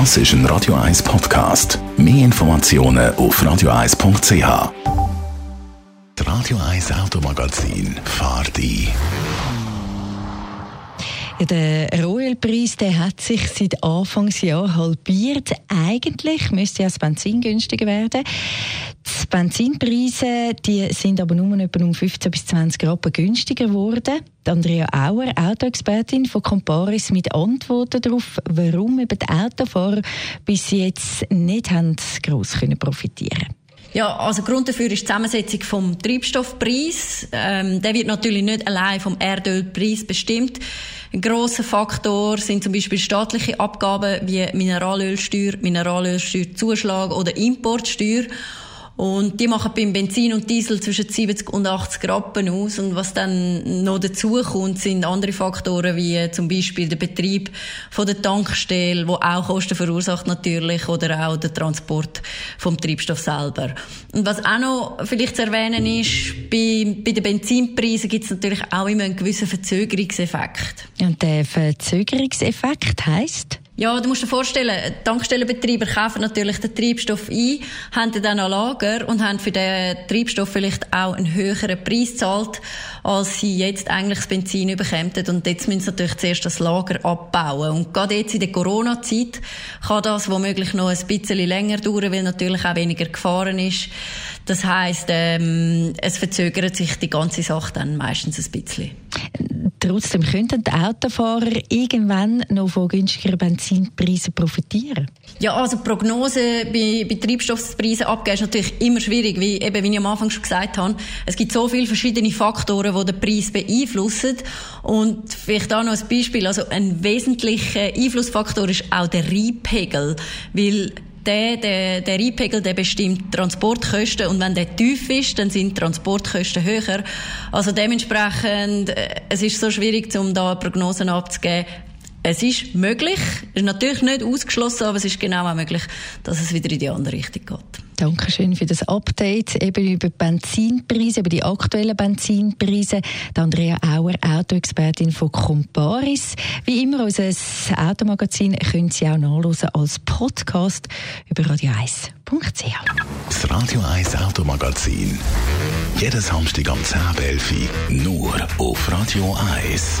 Das ist ein Radio 1 Podcast. Mehr Informationen auf radio1.ch. Das Radio 1 Automagazin fahrt ein. Der Royal-Preis hat sich seit Anfangsjahr halbiert. Eigentlich müsste das Benzin günstiger werden. Die Benzinpreise die sind aber nur etwa um 15 bis 20 Rappen günstiger geworden. Andrea Auer, Autoexpertin von Comparis, mit Antworten darauf, warum eben die Autofahrer bis jetzt nicht gross können profitieren ja, also Grund dafür ist die Zusammensetzung vom Treibstoffpreis. Ähm, der wird natürlich nicht allein vom Erdölpreis bestimmt. Ein grosser Faktor sind zum Beispiel staatliche Abgaben wie Mineralölsteuer, Mineralölsteuerzuschlag oder Importsteuer. Und die machen beim Benzin und Diesel zwischen 70 und 80 Rappen aus. Und was dann noch dazu kommt, sind andere Faktoren, wie zum Beispiel der Betrieb von der Tankstelle, wo auch Kosten verursacht natürlich, oder auch der Transport vom Treibstoff selber. Und was auch noch vielleicht zu erwähnen ist, bei, bei den Benzinpreisen gibt es natürlich auch immer einen gewissen Verzögerungseffekt. Und der Verzögerungseffekt heißt? Ja, du musst dir vorstellen, Tankstellenbetreiber kaufen natürlich den Treibstoff ein, haben dann an Lager und haben für den Treibstoff vielleicht auch einen höheren Preis gezahlt, als sie jetzt eigentlich das Benzin überkämen. Und jetzt müssen sie natürlich zuerst das Lager abbauen. Und gerade jetzt in der Corona-Zeit kann das womöglich noch ein bisschen länger dauern, weil natürlich auch weniger gefahren ist. Das heisst, ähm, es verzögert sich die ganze Sache dann meistens ein bisschen. Trotzdem könnten die Autofahrer irgendwann noch von günstigeren Benzinpreisen profitieren? Ja, also Prognose bei, bei Treibstoffpreisen abgeben ist natürlich immer schwierig, wie, eben, wie ich am Anfang schon gesagt habe. Es gibt so viele verschiedene Faktoren, die den Preis beeinflussen. Und vielleicht auch noch ein Beispiel. Also ein wesentlicher Einflussfaktor ist auch der Reibpegel, weil der, der, der Einpegel, der bestimmt Transportkosten und wenn der tief ist, dann sind Transportkosten höher. Also dementsprechend, äh, es ist so schwierig, um da Prognosen abzugeben. Es ist möglich, ist natürlich nicht ausgeschlossen, aber es ist genau auch möglich, dass es wieder in die andere Richtung geht. Dankeschön für das Update eben über die Benzinpreise, über die aktuellen Benzinpreise. Die Andrea Auer, Autoexpertin von Comparis. Wie immer, unser Automagazin können Sie auch nachlesen als Podcast über radio1.ch. Das Radio 1 Automagazin. Jeden Samstag am 10.11 nur auf Radio 1.